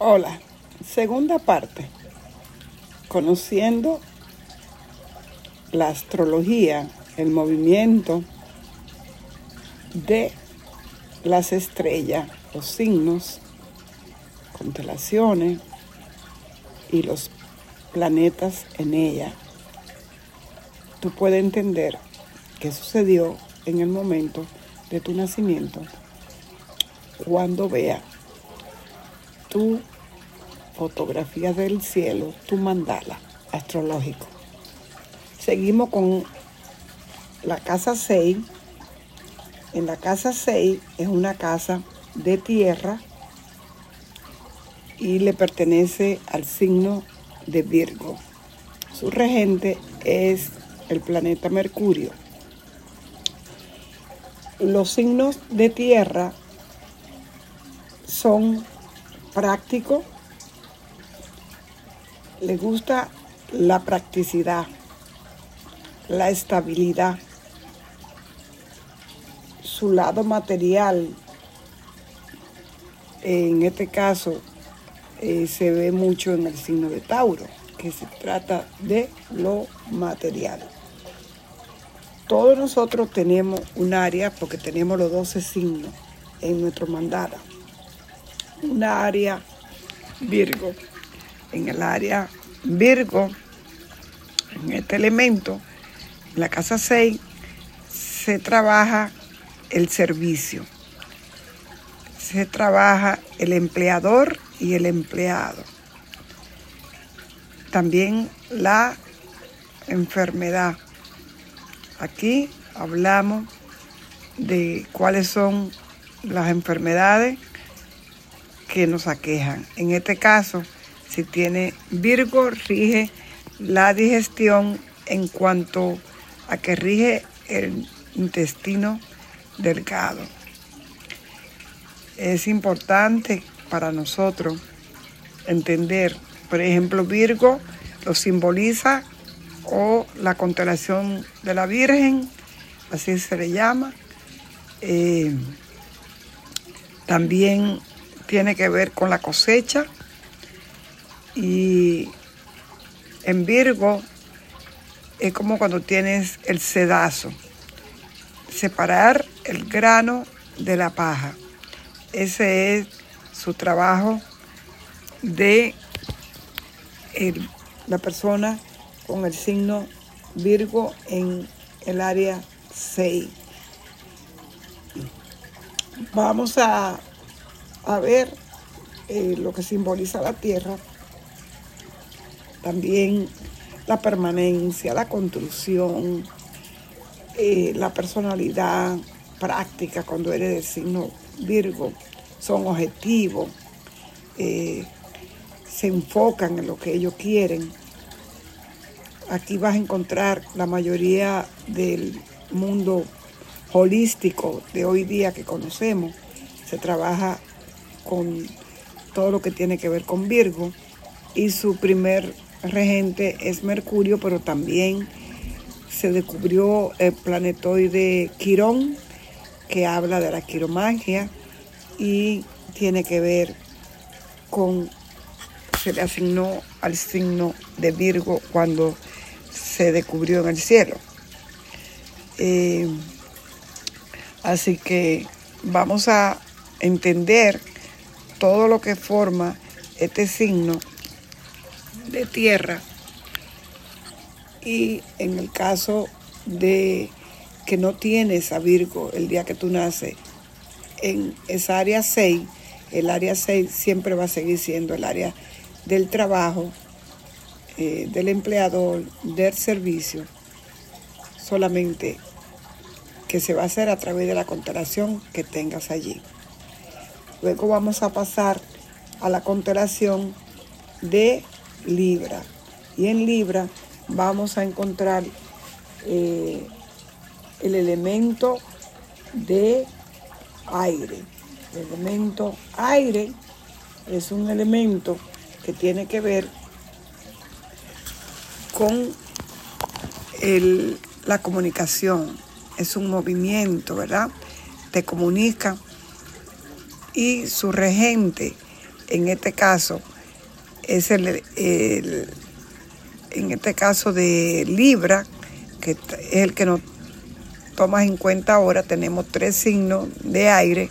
Hola, segunda parte. Conociendo la astrología, el movimiento de las estrellas, los signos, constelaciones y los planetas en ella. Tú puedes entender qué sucedió en el momento de tu nacimiento cuando vea tu fotografía del cielo, tu mandala astrológico. Seguimos con la casa 6. En la casa 6 es una casa de tierra y le pertenece al signo de Virgo. Su regente es el planeta Mercurio. Los signos de tierra son práctico, le gusta la practicidad, la estabilidad, su lado material, en este caso eh, se ve mucho en el signo de Tauro, que se trata de lo material. Todos nosotros tenemos un área, porque tenemos los 12 signos en nuestro mandala una área Virgo. En el área Virgo, en este elemento, en la casa 6, se trabaja el servicio. Se trabaja el empleador y el empleado. También la enfermedad. Aquí hablamos de cuáles son las enfermedades que nos aquejan. En este caso, si tiene Virgo, rige la digestión en cuanto a que rige el intestino delgado. Es importante para nosotros entender, por ejemplo, Virgo lo simboliza o la constelación de la Virgen, así se le llama. Eh, también tiene que ver con la cosecha y en Virgo es como cuando tienes el sedazo, separar el grano de la paja. Ese es su trabajo de la persona con el signo Virgo en el área 6. Vamos a a ver eh, lo que simboliza la tierra, también la permanencia, la construcción, eh, la personalidad práctica cuando eres del signo Virgo, son objetivos, eh, se enfocan en lo que ellos quieren. Aquí vas a encontrar la mayoría del mundo holístico de hoy día que conocemos. Se trabaja con todo lo que tiene que ver con Virgo y su primer regente es Mercurio, pero también se descubrió el planetoide Quirón, que habla de la quiromagia y tiene que ver con, se le asignó al signo de Virgo cuando se descubrió en el cielo. Eh, así que vamos a entender todo lo que forma este signo de tierra y en el caso de que no tienes a Virgo el día que tú naces en esa área 6, el área 6 siempre va a seguir siendo el área del trabajo, eh, del empleador, del servicio, solamente que se va a hacer a través de la constelación que tengas allí. Luego vamos a pasar a la constelación de Libra. Y en Libra vamos a encontrar eh, el elemento de aire. El elemento aire es un elemento que tiene que ver con la comunicación. Es un movimiento, ¿verdad? Te comunica y su regente en este caso es el, en este caso de Libra, que es el que nos tomas en cuenta ahora, tenemos tres signos de aire.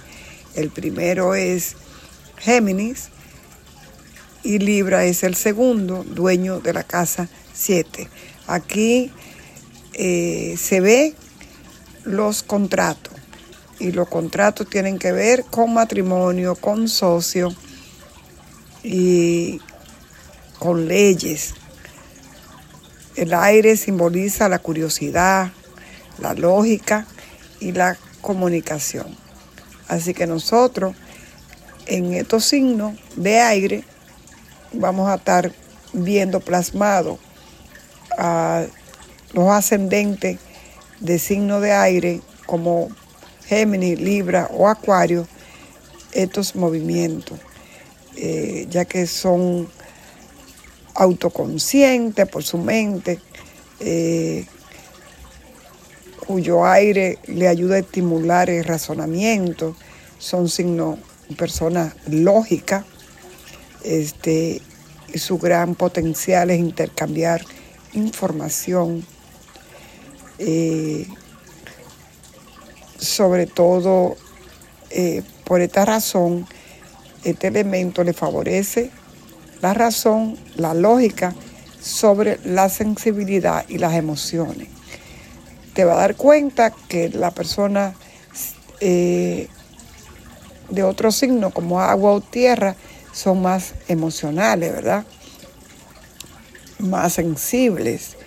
El primero es Géminis y Libra es el segundo, dueño de la casa 7. Aquí eh, se ve los contratos y los contratos tienen que ver con matrimonio, con socio y con leyes. El aire simboliza la curiosidad, la lógica y la comunicación. Así que nosotros en estos signos de aire vamos a estar viendo plasmado a los ascendentes de signo de aire como Géminis, Libra o Acuario estos movimientos, eh, ya que son autoconscientes por su mente, eh, cuyo aire le ayuda a estimular el razonamiento, son signos, personas lógicas, este, y su gran potencial es intercambiar información, eh, sobre todo eh, por esta razón, este elemento le favorece la razón, la lógica sobre la sensibilidad y las emociones. Te va a dar cuenta que la persona eh, de otro signo como agua o tierra son más emocionales, ¿verdad? Más sensibles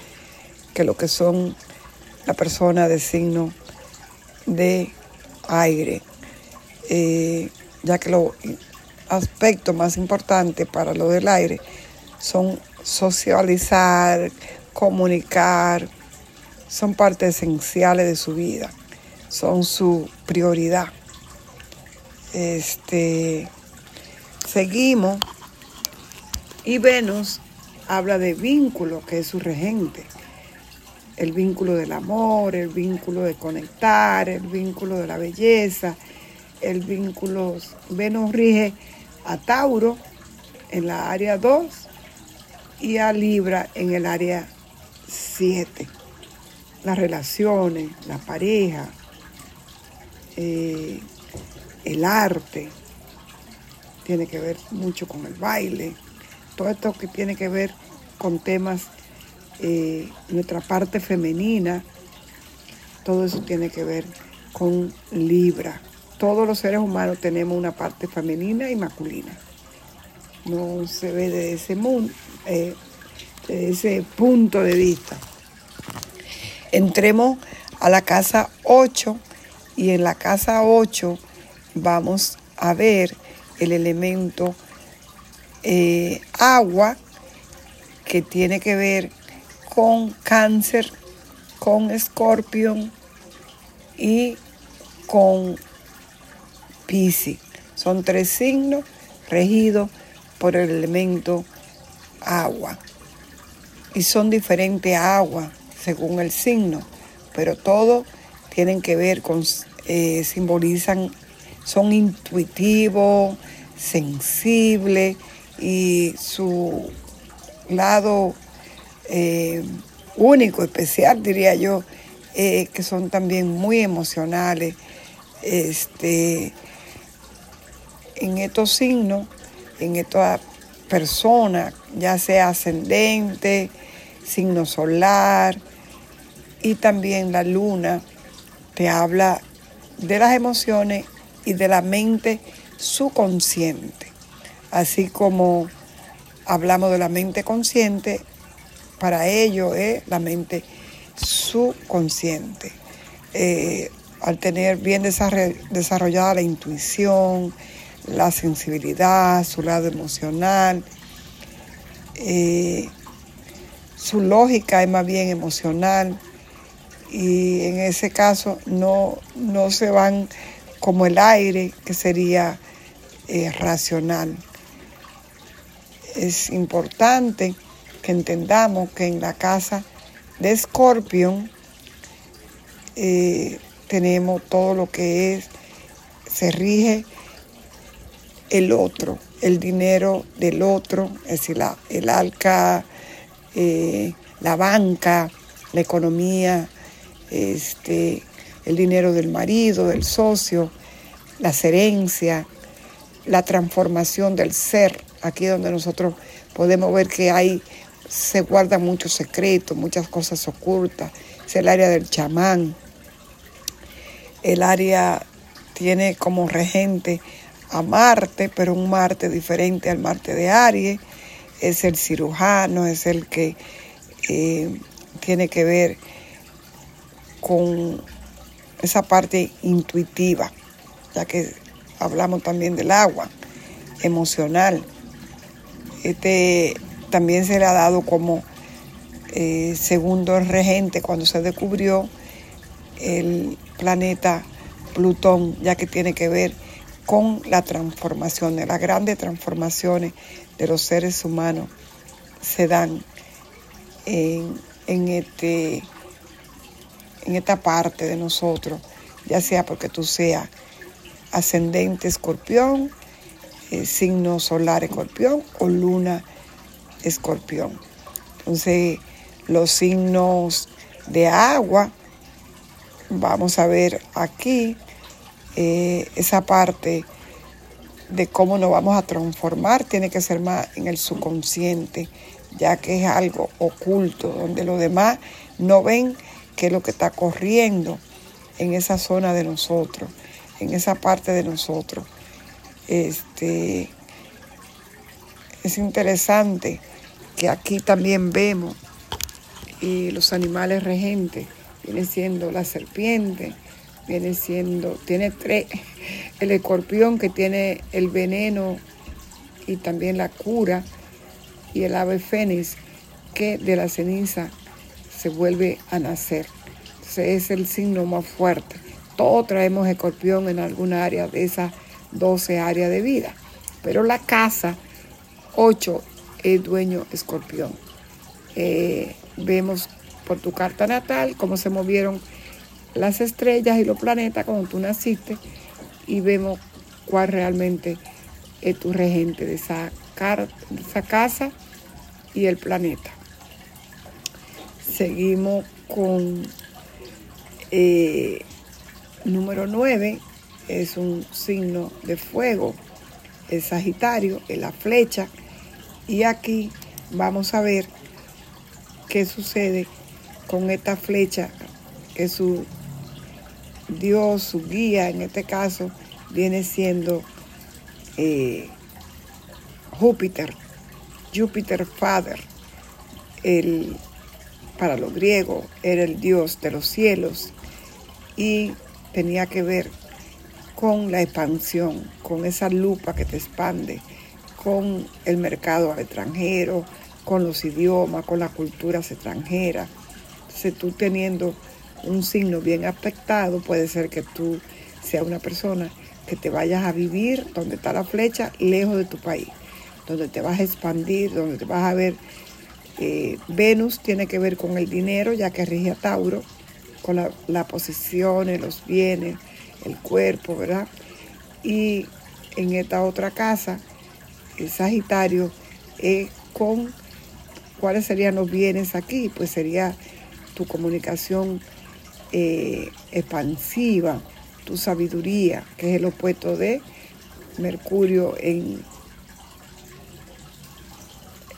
que lo que son la persona de signo de aire, eh, ya que los aspectos más importantes para lo del aire son socializar, comunicar, son partes esenciales de su vida, son su prioridad. Este, Seguimos y Venus habla de vínculo, que es su regente. El vínculo del amor, el vínculo de conectar, el vínculo de la belleza, el vínculo... Venus rige a Tauro en la área 2 y a Libra en el área 7. Las relaciones, la pareja, eh, el arte, tiene que ver mucho con el baile, todo esto que tiene que ver con temas, eh, nuestra parte femenina, todo eso tiene que ver con Libra. Todos los seres humanos tenemos una parte femenina y masculina. No se ve de ese, mundo, eh, ese punto de vista. Entremos a la casa 8 y en la casa 8 vamos a ver el elemento eh, agua que tiene que ver con cáncer, con escorpión y con piscis. Son tres signos regidos por el elemento agua. Y son diferentes aguas según el signo, pero todos tienen que ver con, eh, simbolizan son intuitivos, sensibles y su lado eh, único, especial, diría yo, eh, que son también muy emocionales. Este, en estos signos, en esta persona, ya sea ascendente, signo solar y también la luna, te habla de las emociones y de la mente subconsciente. Así como hablamos de la mente consciente, para ello es la mente subconsciente. Eh, al tener bien desarrollada la intuición, la sensibilidad, su lado emocional, eh, su lógica es más bien emocional y en ese caso no, no se van como el aire, que sería eh, racional. Es importante que entendamos que en la casa de Escorpión eh, tenemos todo lo que es, se rige el otro, el dinero del otro, es decir, el alca, eh, la banca, la economía, este, el dinero del marido, del socio, las herencias, la transformación del ser, aquí donde nosotros podemos ver que hay, se guardan muchos secretos, muchas cosas ocultas, es el área del chamán, el área tiene como regente a Marte, pero un Marte diferente al Marte de Aries, es el cirujano, es el que eh, tiene que ver con esa parte intuitiva, ya que hablamos también del agua emocional. Este también se le ha dado como eh, segundo regente cuando se descubrió el planeta Plutón, ya que tiene que ver con la transformación, las grandes transformaciones de los seres humanos se dan en, en, este, en esta parte de nosotros, ya sea porque tú seas ascendente escorpión, eh, signo solar escorpión o luna. Entonces, los signos de agua, vamos a ver aquí eh, esa parte de cómo nos vamos a transformar, tiene que ser más en el subconsciente, ya que es algo oculto, donde los demás no ven qué es lo que está corriendo en esa zona de nosotros, en esa parte de nosotros. Este, es interesante que aquí también vemos y los animales regentes, viene siendo la serpiente, viene siendo, tiene tres, el escorpión que tiene el veneno y también la cura, y el ave fénix que de la ceniza se vuelve a nacer. Es el signo más fuerte. Todos traemos escorpión en alguna área de esas 12 áreas de vida, pero la casa 8 es dueño escorpión. Eh, vemos por tu carta natal cómo se movieron las estrellas y los planetas cuando tú naciste y vemos cuál realmente es tu regente de esa, de esa casa y el planeta. Seguimos con eh, número 9, es un signo de fuego, el Sagitario, es la flecha. Y aquí vamos a ver qué sucede con esta flecha que su Dios, su guía, en este caso, viene siendo eh, Júpiter, Júpiter Father, el, para los griegos era el Dios de los cielos y tenía que ver con la expansión, con esa lupa que te expande, con el mercado extranjero, con los idiomas, con las culturas extranjeras. Entonces tú teniendo un signo bien aspectado, puede ser que tú seas una persona que te vayas a vivir donde está la flecha, lejos de tu país, donde te vas a expandir, donde te vas a ver. Eh, Venus tiene que ver con el dinero, ya que rige a Tauro, con las la posiciones, los bienes, el cuerpo, ¿verdad? Y en esta otra casa, el Sagitario es con cuáles serían los bienes aquí, pues sería tu comunicación eh, expansiva, tu sabiduría, que es el opuesto de Mercurio en,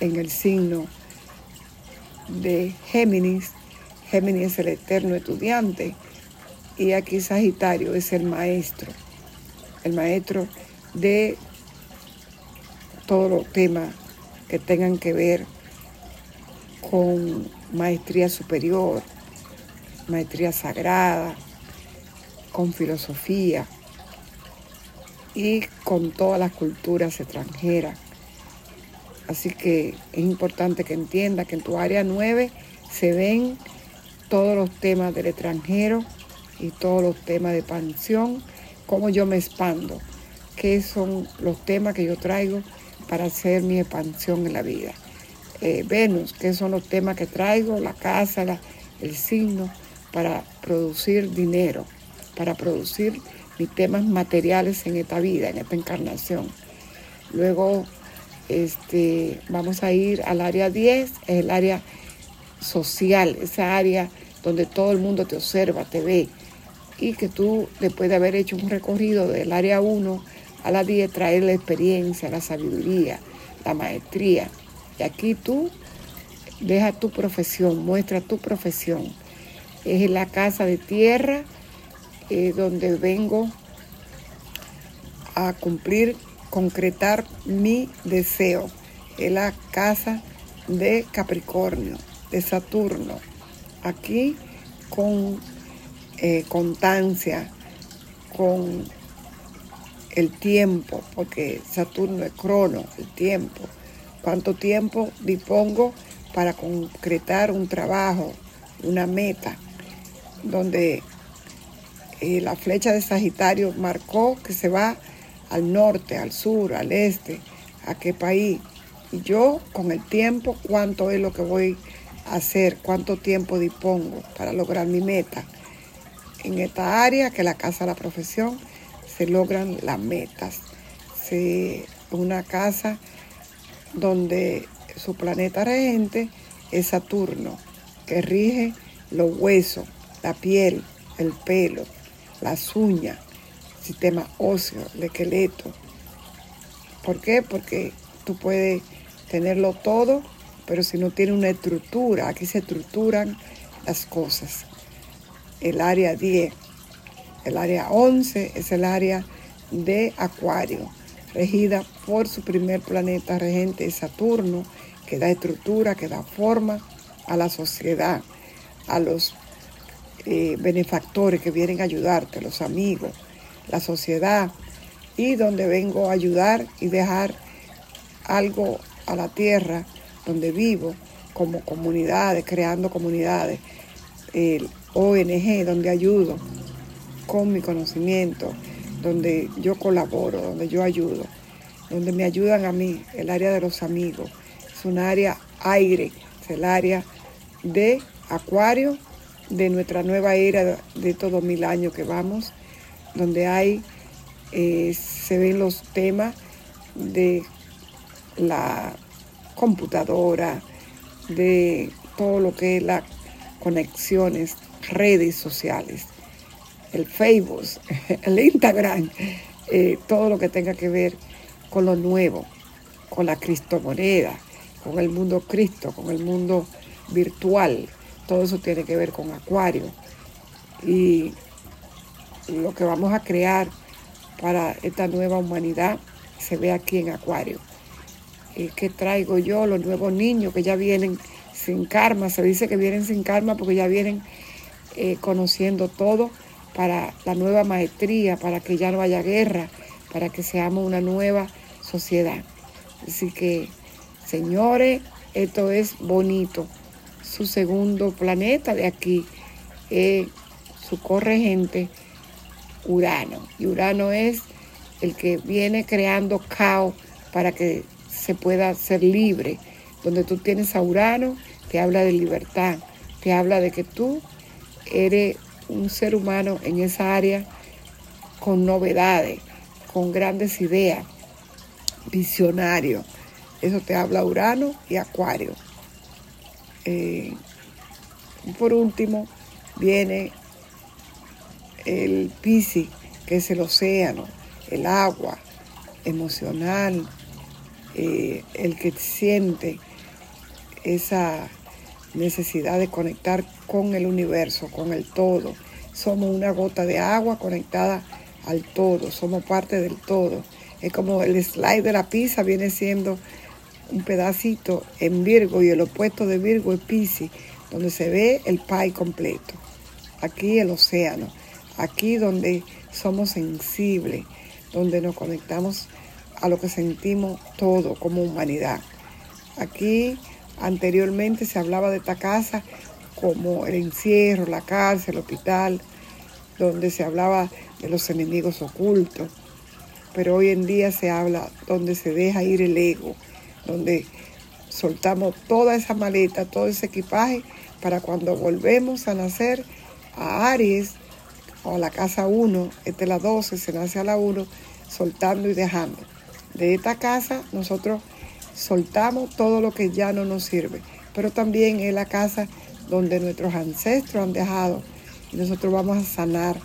en el signo de Géminis. Géminis es el eterno estudiante y aquí Sagitario es el maestro, el maestro de todos los temas que tengan que ver con maestría superior, maestría sagrada, con filosofía y con todas las culturas extranjeras. Así que es importante que entienda que en tu área 9 se ven todos los temas del extranjero y todos los temas de pensión, cómo yo me expando, qué son los temas que yo traigo para hacer mi expansión en la vida. Eh, Venus, qué son los temas que traigo, la casa, el signo, para producir dinero, para producir mis temas materiales en esta vida, en esta encarnación. Luego este, vamos a ir al área 10, es el área social, esa área donde todo el mundo te observa, te ve, y que tú, después de haber hecho un recorrido del área 1 a la 10, traer la experiencia, la sabiduría, la maestría. Y aquí tú deja tu profesión, muestra tu profesión. Es la casa de tierra eh, donde vengo a cumplir, concretar mi deseo. Es la casa de Capricornio, de Saturno. Aquí con eh, constancia, con el tiempo, porque Saturno es crono, el tiempo. ¿Cuánto tiempo dispongo para concretar un trabajo, una meta, donde eh, la flecha de Sagitario marcó que se va al norte, al sur, al este, a qué país. Y yo con el tiempo, cuánto es lo que voy a hacer, cuánto tiempo dispongo para lograr mi meta. En esta área, que la casa la profesión, se logran las metas. Es una casa donde su planeta regente es Saturno, que rige los huesos, la piel, el pelo, las uñas, sistema óseo, el esqueleto. ¿Por qué? Porque tú puedes tenerlo todo, pero si no tiene una estructura, aquí se estructuran las cosas. El área 10, el área 11 es el área de Acuario, regida por su primer planeta regente, Saturno, que da estructura, que da forma a la sociedad, a los eh, benefactores que vienen a ayudarte, los amigos, la sociedad, y donde vengo a ayudar y dejar algo a la tierra donde vivo, como comunidades, creando comunidades, el ONG donde ayudo con mi conocimiento, donde yo colaboro, donde yo ayudo, donde me ayudan a mí, el área de los amigos. Es un área aire, es el área de acuario de nuestra nueva era de estos mil años que vamos, donde hay, eh, se ven los temas de la computadora, de todo lo que es las conexiones, redes sociales, el Facebook, el Instagram, eh, todo lo que tenga que ver con lo nuevo, con la cristomoneda, con el mundo Cristo, con el mundo virtual, todo eso tiene que ver con Acuario. Y lo que vamos a crear para esta nueva humanidad se ve aquí en Acuario. ¿Y ¿Qué traigo yo? Los nuevos niños que ya vienen sin karma. Se dice que vienen sin karma porque ya vienen eh, conociendo todo para la nueva maestría, para que ya no haya guerra, para que seamos una nueva sociedad. Así que, señores, esto es bonito su segundo planeta de aquí, es su corregente Urano. Y Urano es el que viene creando caos para que se pueda ser libre. Donde tú tienes a Urano, te habla de libertad, te habla de que tú eres un ser humano en esa área con novedades, con grandes ideas, visionario. Eso te habla Urano y Acuario. Eh, por último, viene el Piscis, que es el océano, el agua emocional, eh, el que siente esa necesidad de conectar con el universo, con el todo. Somos una gota de agua conectada al todo, somos parte del todo. Es como el slide de la pizza viene siendo un pedacito en Virgo y el opuesto de Virgo es Pisces, donde se ve el pie completo. Aquí el océano, aquí donde somos sensibles, donde nos conectamos a lo que sentimos todo como humanidad. Aquí anteriormente se hablaba de esta casa como el encierro, la cárcel, el hospital, donde se hablaba de los enemigos ocultos. Pero hoy en día se habla donde se deja ir el ego, donde soltamos toda esa maleta, todo ese equipaje, para cuando volvemos a nacer a Aries o a la casa 1, esta es la 12, se nace a la 1, soltando y dejando. de esta casa nosotros soltamos todo lo que ya no nos sirve, pero también es la casa donde nuestros ancestros han dejado y nosotros vamos a sanar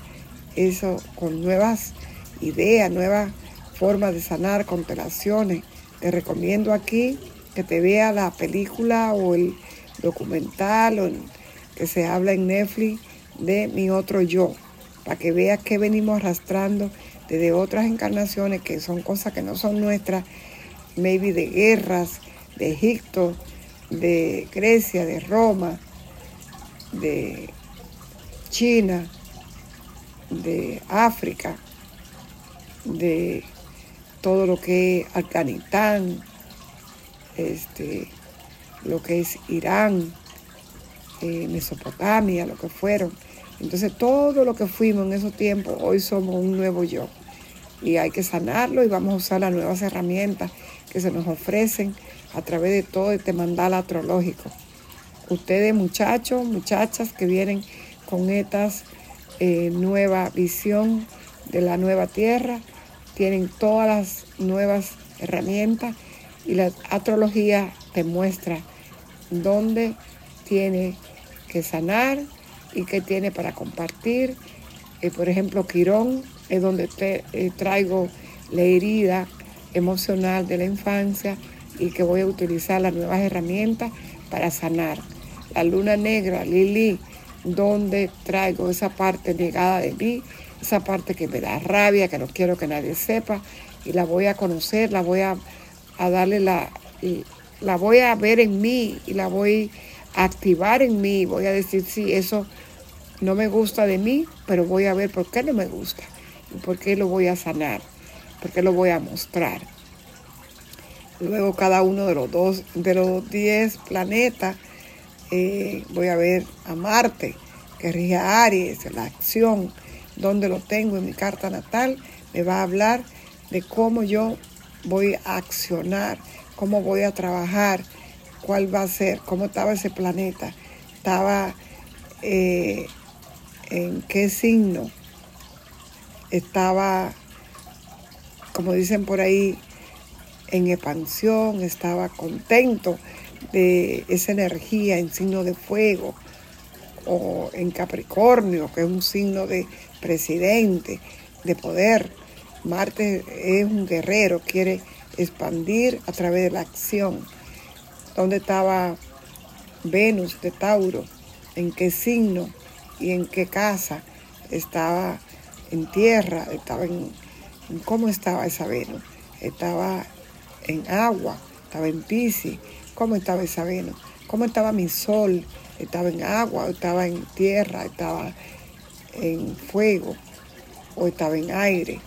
eso con nuevas ideas, nuevas formas de sanar, constelaciones. Te recomiendo aquí que te vea la película o el documental o que se habla en Netflix de mi otro yo, para que veas que venimos arrastrando desde otras encarnaciones que son cosas que no son nuestras, maybe de guerras, de Egipto, de Grecia, de Roma, de China, de África, de todo lo que es Afganistán, este, lo que es Irán, eh, Mesopotamia, lo que fueron. Entonces todo lo que fuimos en esos tiempos, hoy somos un nuevo yo. Y hay que sanarlo y vamos a usar las nuevas herramientas que se nos ofrecen a través de todo este mandal astrológico. Ustedes muchachos, muchachas que vienen con esta eh, nueva visión de la nueva tierra, tienen todas las nuevas herramientas y la astrología te muestra dónde tiene que sanar y qué tiene para compartir. Eh, por ejemplo, Quirón es donde te, eh, traigo la herida emocional de la infancia y que voy a utilizar las nuevas herramientas para sanar. La luna negra, Lili, donde traigo esa parte negada de mí, esa parte que me da rabia, que no quiero que nadie sepa, y la voy a conocer, la voy a, darle la, la voy a ver en mí y la voy a activar en mí, voy a decir, sí, eso no me gusta de mí, pero voy a ver por qué no me gusta y por qué lo voy a sanar, por qué lo voy a mostrar. Luego cada uno de los dos, de los diez planetas, eh, voy a ver a Marte, que rige a Aries, la acción, donde lo tengo en mi carta natal, me va a hablar de cómo yo voy a accionar, cómo voy a trabajar, cuál va a ser, cómo estaba ese planeta, estaba eh, en qué signo, estaba, como dicen por ahí, en expansión, estaba contento de esa energía en signo de fuego o en Capricornio, que es un signo de presidente, de poder. Marte es un guerrero, quiere expandir a través de la acción. ¿Dónde estaba Venus de Tauro? ¿En qué signo y en qué casa? Estaba en tierra, estaba en, ¿cómo estaba esa Venus? Estaba en agua, estaba en Pisces, ¿cómo estaba esa Venus? ¿Cómo estaba mi sol? Estaba en agua, estaba en tierra, estaba en fuego, o estaba en aire.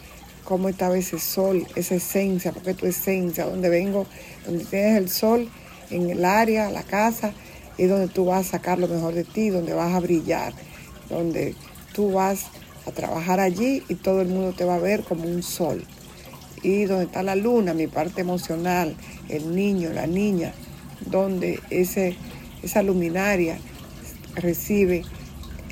¿Cómo estaba ese sol, esa esencia? Porque tu esencia, donde vengo, donde tienes el sol, en el área, la casa, es donde tú vas a sacar lo mejor de ti, donde vas a brillar, donde tú vas a trabajar allí y todo el mundo te va a ver como un sol. Y donde está la luna, mi parte emocional, el niño, la niña, donde ese, esa luminaria recibe,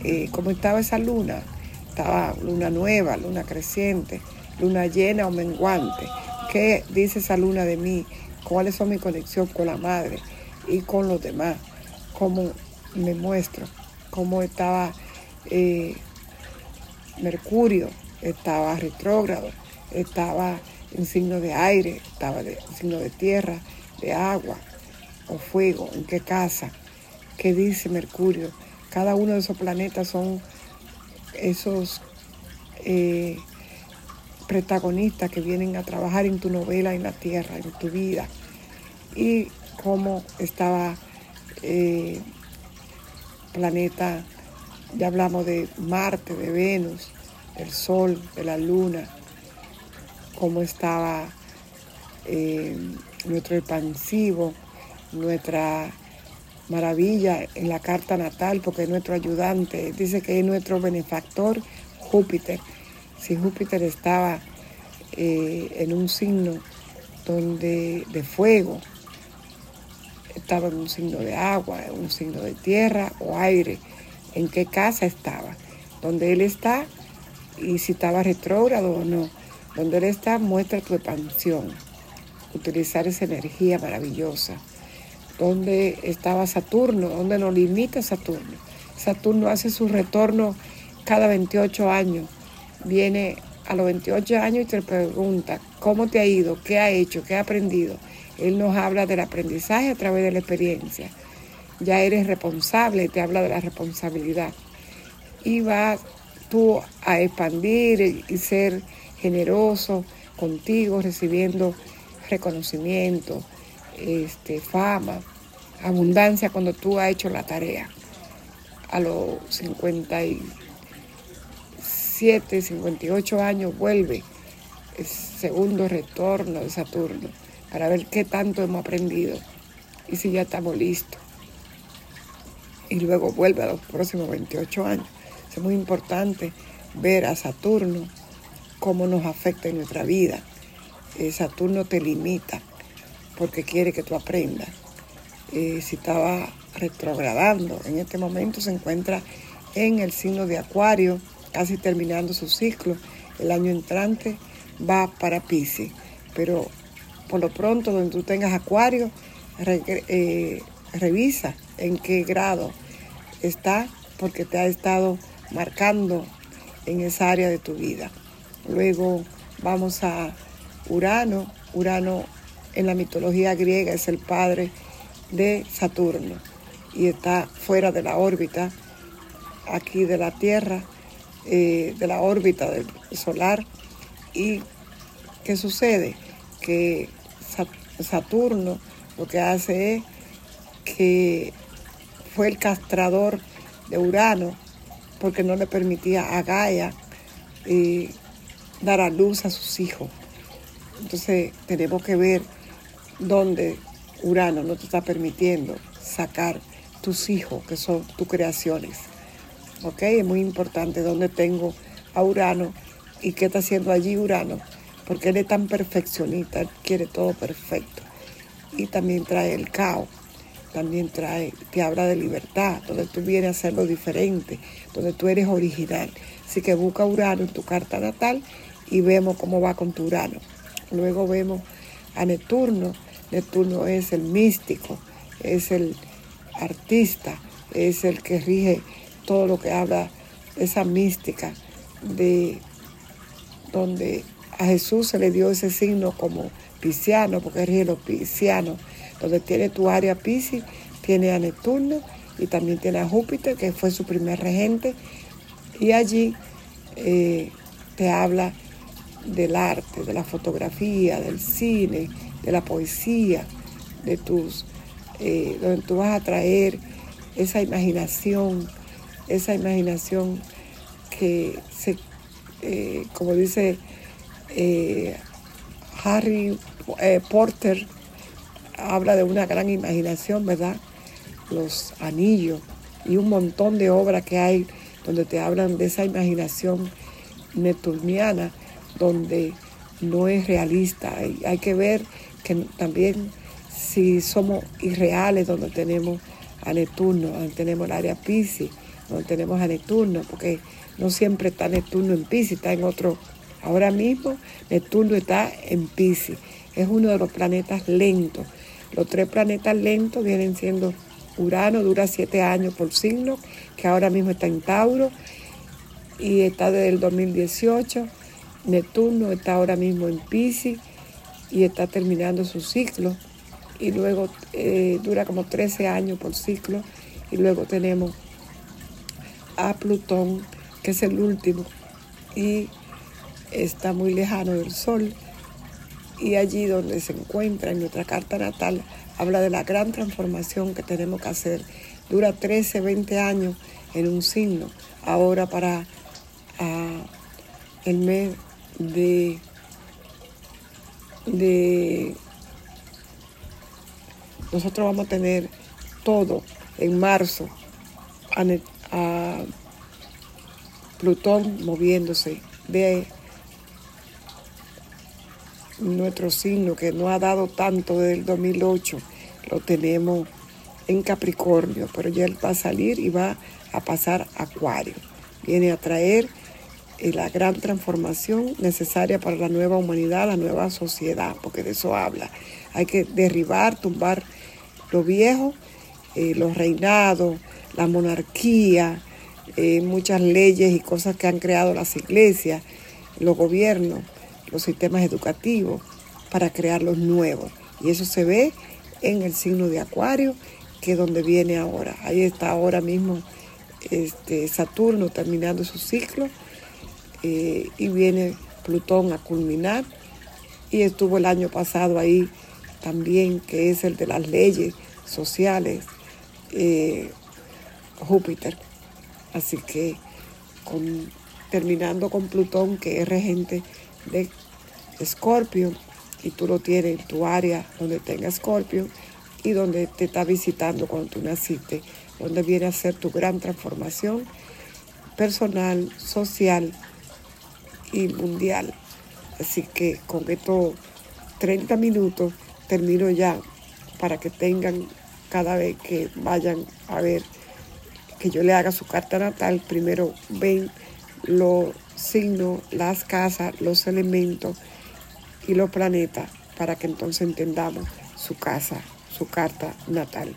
eh, como estaba esa luna, estaba luna nueva, luna creciente, luna llena o menguante. ¿Qué dice esa luna de mí? ¿Cuáles son mi conexión con la madre y con los demás? ¿Cómo me muestro? ¿Cómo estaba eh, Mercurio? Estaba retrógrado, estaba en signo de aire, estaba en signo de tierra, de agua o fuego, en qué casa, qué dice Mercurio. Cada uno de esos planetas son esos eh, protagonistas que vienen a trabajar en tu novela, en la tierra, en tu vida. Y cómo estaba eh, planeta, ya hablamos de Marte, de Venus, del Sol, de la Luna, cómo estaba eh, nuestro expansivo, nuestra maravilla en la carta natal, porque es nuestro ayudante, dice que es nuestro benefactor Júpiter. Si Júpiter estaba eh, en un signo donde de fuego, estaba en un signo de agua, en un signo de tierra o aire, en qué casa estaba, donde él está y si estaba retrógrado o no. Donde él está muestra tu expansión, utilizar esa energía maravillosa. ¿Dónde estaba Saturno? ¿Dónde nos limita Saturno? Saturno hace su retorno cada 28 años. Viene a los 28 años y te pregunta, ¿cómo te ha ido? ¿Qué ha hecho? ¿Qué ha aprendido? Él nos habla del aprendizaje a través de la experiencia. Ya eres responsable, te habla de la responsabilidad. Y vas tú a expandir y ser generoso contigo, recibiendo reconocimiento, este, fama, abundancia cuando tú has hecho la tarea. A los 57, 58 años vuelve el segundo retorno de Saturno para ver qué tanto hemos aprendido y si ya estamos listos. Y luego vuelve a los próximos 28 años. Es muy importante ver a Saturno cómo nos afecta en nuestra vida. Eh, Saturno te limita porque quiere que tú aprendas. Eh, si estaba retrogradando, en este momento se encuentra en el signo de Acuario, casi terminando su ciclo. El año entrante va para Pisces, pero por lo pronto donde tú tengas Acuario, eh, revisa en qué grado está, porque te ha estado marcando en esa área de tu vida. Luego vamos a Urano. Urano en la mitología griega es el padre de Saturno y está fuera de la órbita aquí de la Tierra, eh, de la órbita del solar. ¿Y qué sucede? Que Saturno lo que hace es que fue el castrador de Urano porque no le permitía a Gaia eh, dar a luz a sus hijos. Entonces tenemos que ver dónde Urano no te está permitiendo sacar tus hijos, que son tus creaciones. ¿Ok? Es muy importante dónde tengo a Urano y qué está haciendo allí Urano, porque él es tan perfeccionista, él quiere todo perfecto. Y también trae el caos, también trae, te habla de libertad, donde tú vienes a hacerlo diferente, donde tú eres original. Así que busca Urano en tu carta natal y vemos cómo va con tu Urano. Luego vemos a Neptuno. Neptuno es el místico, es el artista, es el que rige todo lo que habla esa mística, de donde a Jesús se le dio ese signo como pisciano, porque rige los piscianos, donde tiene tu área Piscis, tiene a Neptuno y también tiene a Júpiter, que fue su primer regente, y allí eh, te habla del arte, de la fotografía, del cine, de la poesía, de tus, eh, donde tú vas a traer esa imaginación, esa imaginación que se, eh, como dice Harry Porter, habla de una gran imaginación, ¿verdad? Los anillos y un montón de obras que hay donde te hablan de esa imaginación neptuniana donde no es realista. Hay, que ver que también si somos irreales, donde tenemos a Neptuno, donde tenemos el área Pisces, donde tenemos a Neptuno, porque no siempre está Neptuno en Pisces, está en otro. Ahora mismo Neptuno está en Pisces, es uno de los planetas lentos. Los tres planetas lentos vienen siendo Urano, dura siete años por signo, que ahora mismo está en Tauro y está desde el 2018. Neptuno está ahora mismo en Pisces y está terminando su ciclo. Y luego eh, dura como 13 años por ciclo. Y luego tenemos a Plutón que es el último y está muy lejano del Sol y allí donde se encuentra en nuestra carta natal habla de la gran transformación que tenemos que hacer. Dura 13, 20 años en un signo. Ahora para ah, el mes de, de nosotros vamos a tener todo en marzo a, Plutón moviéndose de nuestro signo que no ha dado tanto desde el 2008 lo tenemos en Capricornio pero ya él va a salir y va a pasar a Acuario viene a traer y la gran transformación necesaria para la nueva humanidad, la nueva sociedad, porque de eso habla. Hay que derribar, tumbar lo viejo, eh, los reinados, la monarquía, eh, muchas leyes y cosas que han creado las iglesias, los gobiernos, los sistemas educativos, para crear los nuevos. Y eso se ve en el signo de Acuario, que es donde viene ahora. Ahí está ahora mismo este, Saturno terminando su ciclo eh, y viene Plutón a culminar. Y estuvo el año pasado ahí también, que es el de las leyes sociales, eh, Júpiter. Así que terminando con Plutón, que es regente de Escorpio, y tú lo tienes en tu área donde tenga Escorpio y donde te está visitando cuando tú naciste, donde viene a ser tu gran transformación personal, social y mundial. Así que con estos 30 minutos termino ya para que tengan cada vez que vayan a ver que yo le haga su carta natal, primero ven los signos, las casas, los elementos y los planetas para que entonces entendamos su casa, su carta natal.